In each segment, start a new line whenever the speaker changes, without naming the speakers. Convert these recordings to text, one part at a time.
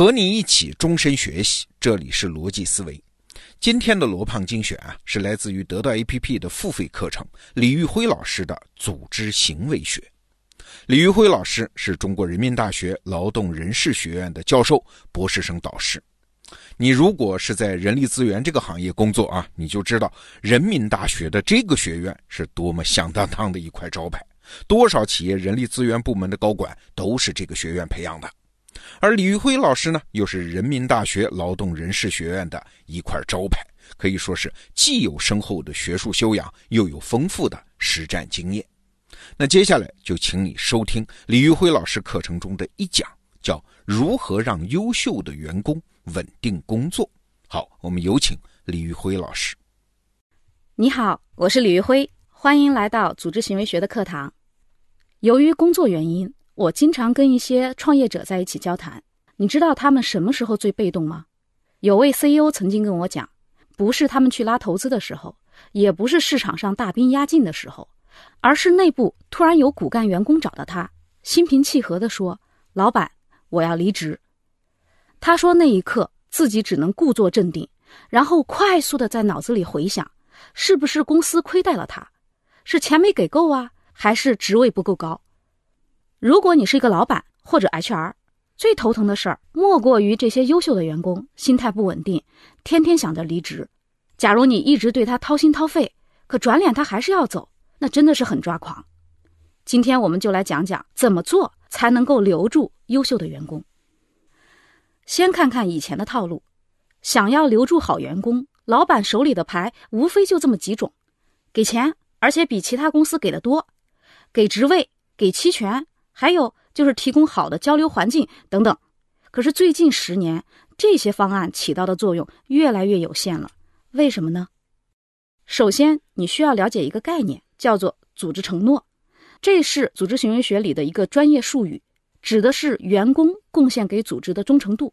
和你一起终身学习，这里是逻辑思维。今天的罗胖精选啊，是来自于得到 APP 的付费课程，李玉辉老师的组织行为学。李玉辉老师是中国人民大学劳动人事学院的教授、博士生导师。你如果是在人力资源这个行业工作啊，你就知道人民大学的这个学院是多么响当当的一块招牌，多少企业人力资源部门的高管都是这个学院培养的。而李玉辉老师呢，又是人民大学劳动人事学院的一块招牌，可以说是既有深厚的学术修养，又有丰富的实战经验。那接下来就请你收听李玉辉老师课程中的一讲，叫《如何让优秀的员工稳定工作》。好，我们有请李玉辉老师。
你好，我是李玉辉，欢迎来到组织行为学的课堂。由于工作原因。我经常跟一些创业者在一起交谈，你知道他们什么时候最被动吗？有位 CEO 曾经跟我讲，不是他们去拉投资的时候，也不是市场上大兵压境的时候，而是内部突然有骨干员工找到他，心平气和地说：“老板，我要离职。”他说那一刻自己只能故作镇定，然后快速的在脑子里回想，是不是公司亏待了他，是钱没给够啊，还是职位不够高？如果你是一个老板或者 HR，最头疼的事儿莫过于这些优秀的员工心态不稳定，天天想着离职。假如你一直对他掏心掏肺，可转脸他还是要走，那真的是很抓狂。今天我们就来讲讲怎么做才能够留住优秀的员工。先看看以前的套路，想要留住好员工，老板手里的牌无非就这么几种：给钱，而且比其他公司给的多；给职位，给期权。还有就是提供好的交流环境等等，可是最近十年这些方案起到的作用越来越有限了，为什么呢？首先你需要了解一个概念，叫做组织承诺，这是组织行为学里的一个专业术语，指的是员工贡献给组织的忠诚度，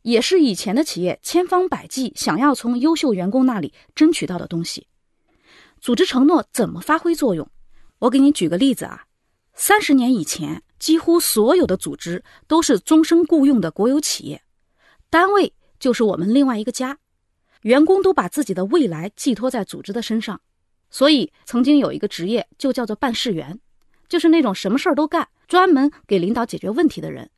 也是以前的企业千方百计想要从优秀员工那里争取到的东西。组织承诺怎么发挥作用？我给你举个例子啊。三十年以前，几乎所有的组织都是终身雇佣的国有企业，单位就是我们另外一个家，员工都把自己的未来寄托在组织的身上，所以曾经有一个职业就叫做办事员，就是那种什么事儿都干，专门给领导解决问题的人。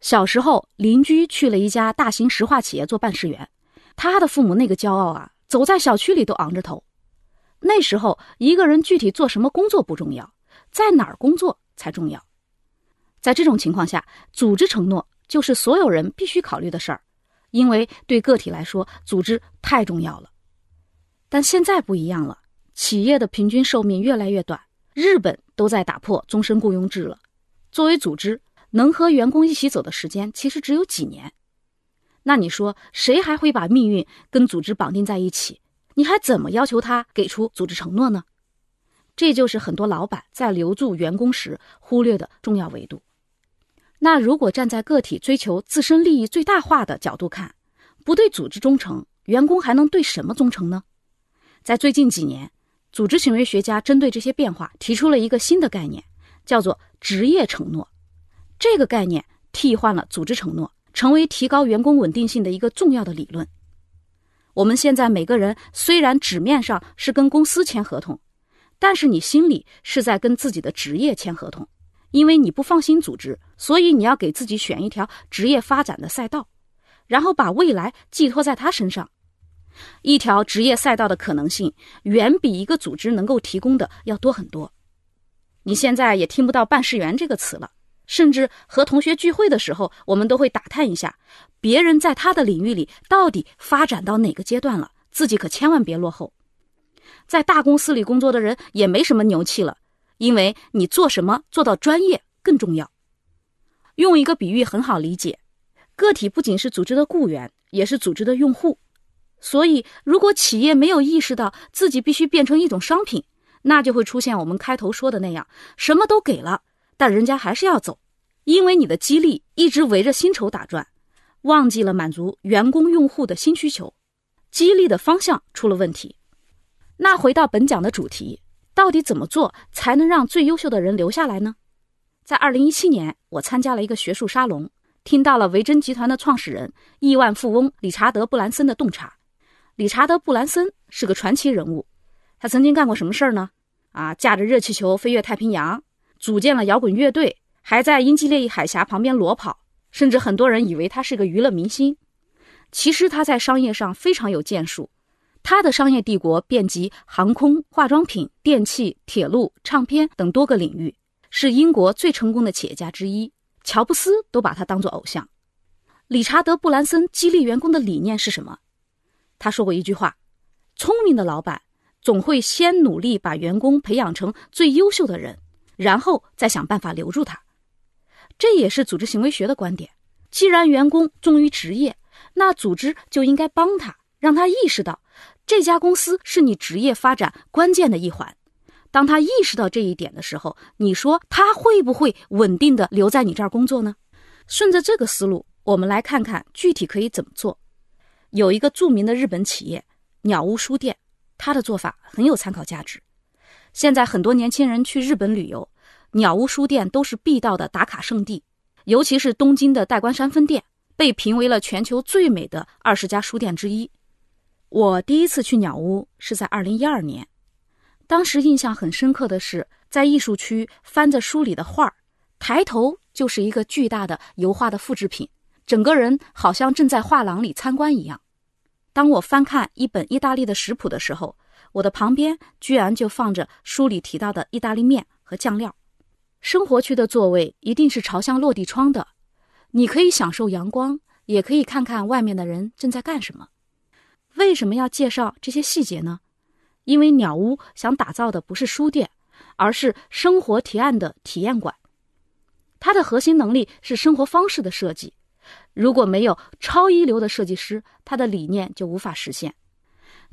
小时候，邻居去了一家大型石化企业做办事员，他的父母那个骄傲啊，走在小区里都昂着头。那时候，一个人具体做什么工作不重要。在哪儿工作才重要？在这种情况下，组织承诺就是所有人必须考虑的事儿，因为对个体来说，组织太重要了。但现在不一样了，企业的平均寿命越来越短，日本都在打破终身雇佣制了。作为组织，能和员工一起走的时间其实只有几年。那你说，谁还会把命运跟组织绑定在一起？你还怎么要求他给出组织承诺呢？这就是很多老板在留住员工时忽略的重要维度。那如果站在个体追求自身利益最大化的角度看，不对组织忠诚，员工还能对什么忠诚呢？在最近几年，组织行为学家针对这些变化提出了一个新的概念，叫做职业承诺。这个概念替换了组织承诺，成为提高员工稳定性的一个重要的理论。我们现在每个人虽然纸面上是跟公司签合同。但是你心里是在跟自己的职业签合同，因为你不放心组织，所以你要给自己选一条职业发展的赛道，然后把未来寄托在他身上。一条职业赛道的可能性远比一个组织能够提供的要多很多。你现在也听不到“办事员”这个词了，甚至和同学聚会的时候，我们都会打探一下别人在他的领域里到底发展到哪个阶段了，自己可千万别落后。在大公司里工作的人也没什么牛气了，因为你做什么做到专业更重要。用一个比喻很好理解，个体不仅是组织的雇员，也是组织的用户。所以，如果企业没有意识到自己必须变成一种商品，那就会出现我们开头说的那样，什么都给了，但人家还是要走，因为你的激励一直围着薪酬打转，忘记了满足员工用户的新需求，激励的方向出了问题。那回到本讲的主题，到底怎么做才能让最优秀的人留下来呢？在二零一七年，我参加了一个学术沙龙，听到了维珍集团的创始人、亿万富翁理查德·布兰森的洞察。理查德·布兰森是个传奇人物，他曾经干过什么事儿呢？啊，驾着热气球飞越太平洋，组建了摇滚乐队，还在英吉利海峡旁边裸跑，甚至很多人以为他是个娱乐明星。其实他在商业上非常有建树，他的商业帝国遍及航空、化妆品、电器、铁路、唱片等多个领域，是英国最成功的企业家之一。乔布斯都把他当作偶像。理查德·布兰森激励员工的理念是什么？他说过一句话：“聪明的老板。”总会先努力把员工培养成最优秀的人，然后再想办法留住他。这也是组织行为学的观点。既然员工忠于职业，那组织就应该帮他，让他意识到这家公司是你职业发展关键的一环。当他意识到这一点的时候，你说他会不会稳定的留在你这儿工作呢？顺着这个思路，我们来看看具体可以怎么做。有一个著名的日本企业鸟屋书店。他的做法很有参考价值。现在很多年轻人去日本旅游，鸟屋书店都是必到的打卡圣地。尤其是东京的代官山分店，被评为了全球最美的二十家书店之一。我第一次去鸟屋是在二零一二年，当时印象很深刻的是，在艺术区翻着书里的画儿，抬头就是一个巨大的油画的复制品，整个人好像正在画廊里参观一样。当我翻看一本意大利的食谱的时候，我的旁边居然就放着书里提到的意大利面和酱料。生活区的座位一定是朝向落地窗的，你可以享受阳光，也可以看看外面的人正在干什么。为什么要介绍这些细节呢？因为鸟屋想打造的不是书店，而是生活提案的体验馆。它的核心能力是生活方式的设计。如果没有超一流的设计师，它的理念就无法实现。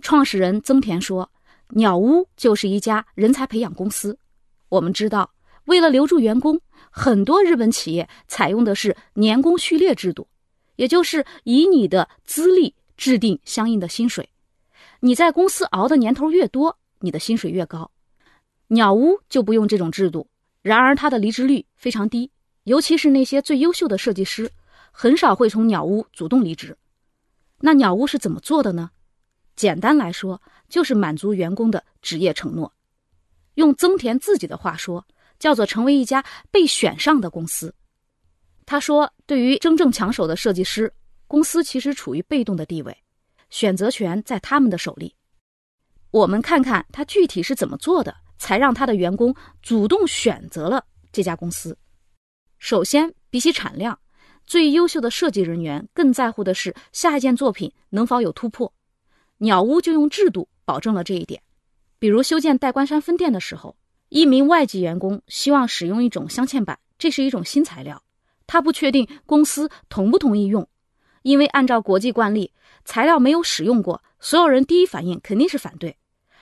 创始人曾田说：“鸟屋就是一家人才培养公司。”我们知道，为了留住员工，很多日本企业采用的是年功序列制度，也就是以你的资历制定相应的薪水。你在公司熬的年头越多，你的薪水越高。鸟屋就不用这种制度，然而它的离职率非常低，尤其是那些最优秀的设计师。很少会从鸟屋主动离职，那鸟屋是怎么做的呢？简单来说，就是满足员工的职业承诺。用曾田自己的话说，叫做成为一家被选上的公司。他说，对于真正抢手的设计师，公司其实处于被动的地位，选择权在他们的手里。我们看看他具体是怎么做的，才让他的员工主动选择了这家公司。首先，比起产量。最优秀的设计人员更在乎的是下一件作品能否有突破。鸟屋就用制度保证了这一点。比如修建代官山分店的时候，一名外籍员工希望使用一种镶嵌板，这是一种新材料，他不确定公司同不同意用，因为按照国际惯例，材料没有使用过，所有人第一反应肯定是反对。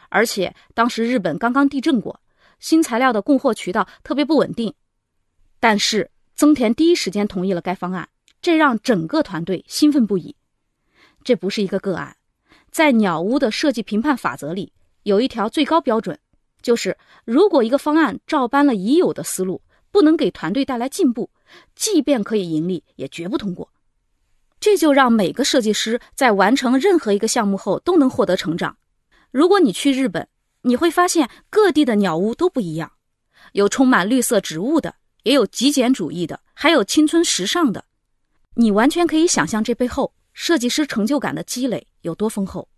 而且当时日本刚刚地震过，新材料的供货渠道特别不稳定。但是。曾田第一时间同意了该方案，这让整个团队兴奋不已。这不是一个个案，在鸟屋的设计评判法则里有一条最高标准，就是如果一个方案照搬了已有的思路，不能给团队带来进步，即便可以盈利，也绝不通过。这就让每个设计师在完成任何一个项目后都能获得成长。如果你去日本，你会发现各地的鸟屋都不一样，有充满绿色植物的。也有极简主义的，还有青春时尚的，你完全可以想象这背后设计师成就感的积累有多丰厚。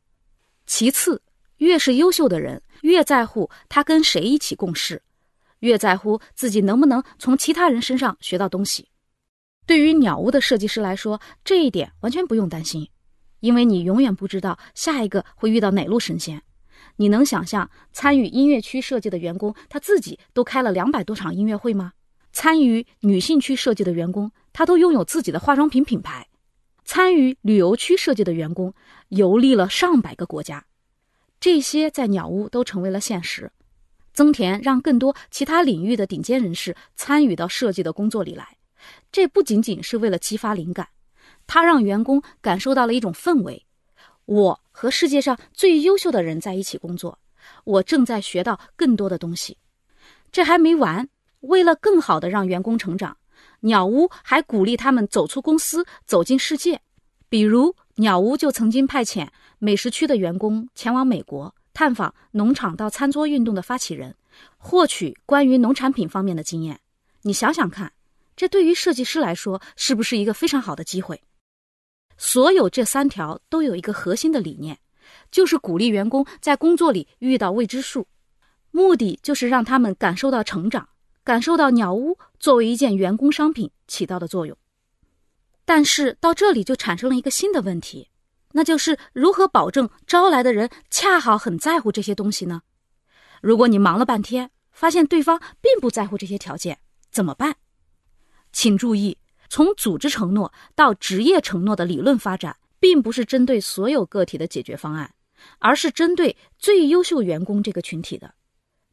其次，越是优秀的人，越在乎他跟谁一起共事，越在乎自己能不能从其他人身上学到东西。对于鸟屋的设计师来说，这一点完全不用担心，因为你永远不知道下一个会遇到哪路神仙。你能想象参与音乐区设计的员工他自己都开了两百多场音乐会吗？参与女性区设计的员工，他都拥有自己的化妆品品牌；参与旅游区设计的员工，游历了上百个国家。这些在鸟屋都成为了现实。增田让更多其他领域的顶尖人士参与到设计的工作里来，这不仅仅是为了激发灵感，它让员工感受到了一种氛围：我和世界上最优秀的人在一起工作，我正在学到更多的东西。这还没完。为了更好的让员工成长，鸟屋还鼓励他们走出公司，走进世界。比如，鸟屋就曾经派遣美食区的员工前往美国探访农场到餐桌运动的发起人，获取关于农产品方面的经验。你想想看，这对于设计师来说是不是一个非常好的机会？所有这三条都有一个核心的理念，就是鼓励员工在工作里遇到未知数，目的就是让他们感受到成长，感受到鸟屋作为一件员工商品起到的作用。但是到这里就产生了一个新的问题，那就是如何保证招来的人恰好很在乎这些东西呢？如果你忙了半天，发现对方并不在乎这些条件，怎么办？请注意。从组织承诺到职业承诺的理论发展，并不是针对所有个体的解决方案，而是针对最优秀员工这个群体的。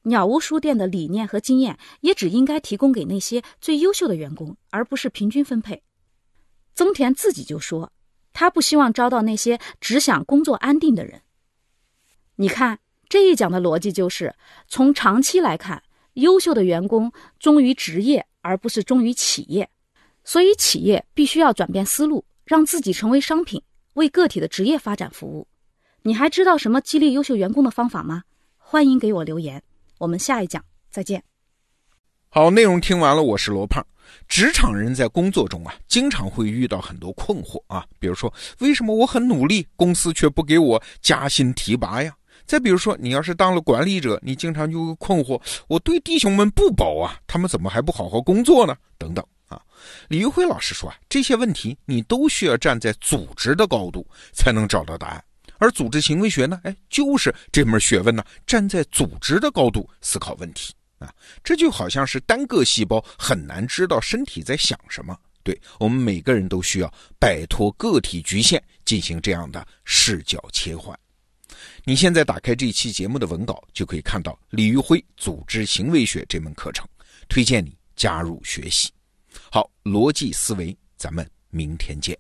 鸟屋书店的理念和经验也只应该提供给那些最优秀的员工，而不是平均分配。曾田自己就说，他不希望招到那些只想工作安定的人。你看这一讲的逻辑就是，从长期来看，优秀的员工忠于职业，而不是忠于企业。所以，企业必须要转变思路，让自己成为商品，为个体的职业发展服务。你还知道什么激励优秀员工的方法吗？欢迎给我留言。我们下一讲再见。
好，内容听完了，我是罗胖。职场人在工作中啊，经常会遇到很多困惑啊，比如说，为什么我很努力，公司却不给我加薪提拔呀？再比如说，你要是当了管理者，你经常就会困惑，我对弟兄们不薄啊，他们怎么还不好好工作呢？等等。啊，李玉辉老师说啊，这些问题你都需要站在组织的高度才能找到答案，而组织行为学呢，哎，就是这门学问呢，站在组织的高度思考问题啊，这就好像是单个细胞很难知道身体在想什么，对我们每个人都需要摆脱个体局限，进行这样的视角切换。你现在打开这期节目的文稿，就可以看到李玉辉组织行为学这门课程，推荐你加入学习。好，逻辑思维，咱们明天见。